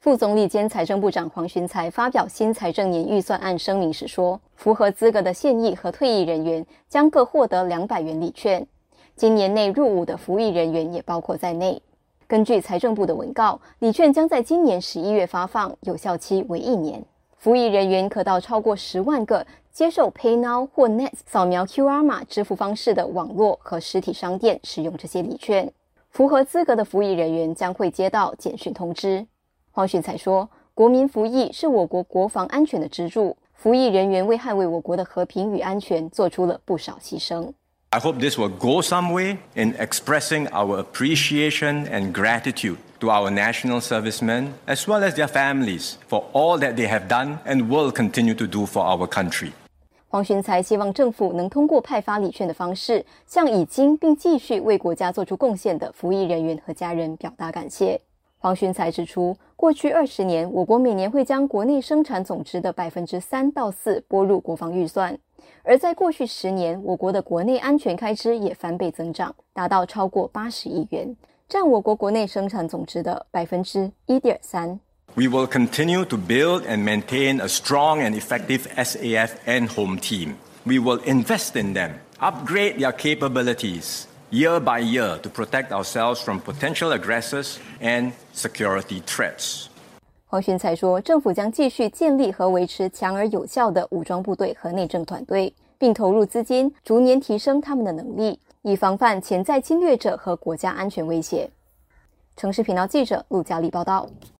副总理兼财政部长黄循才发表新财政年预算案声明时说，符合资格的现役和退役人员将各获得两百元礼券，今年内入伍的服役人员也包括在内。根据财政部的文告，礼券将在今年十一月发放，有效期为一年。服役人员可到超过十万个接受 PayNow 或 Net 扫描 QR 码支付方式的网络和实体商店使用这些礼券。符合资格的服役人员将会接到简讯通知。黄循才说：“国民服役是我国国防安全的支柱，服役人员为捍卫我国的和平与安全做出了不少牺牲。” I hope this will go some way in expressing our appreciation and gratitude to our national servicemen as well as their families for all that they have done and will continue to do for our country. 黄循才希望政府能通过派发礼券的方式，向已经并继续为国家做出贡献的服役人员和家人表达感谢。黄循才指出，过去二十年，我国每年会将国内生产总值的百分之三到四拨入国防预算，而在过去十年，我国的国内安全开支也翻倍增长，达到超过八十亿元，占我国国内生产总值的百分之一点三。We will continue to build and maintain a strong and effective SAF and home team. We will invest in them, upgrade their capabilities year by year to protect ourselves from potential aggressors and security threats. 黄循才说，政府将继续建立和维持强而有效的武装部队和内政团队，并投入资金，逐年提升他们的能力，以防范潜在侵略者和国家安全威胁。城市频道记者陆佳丽报道。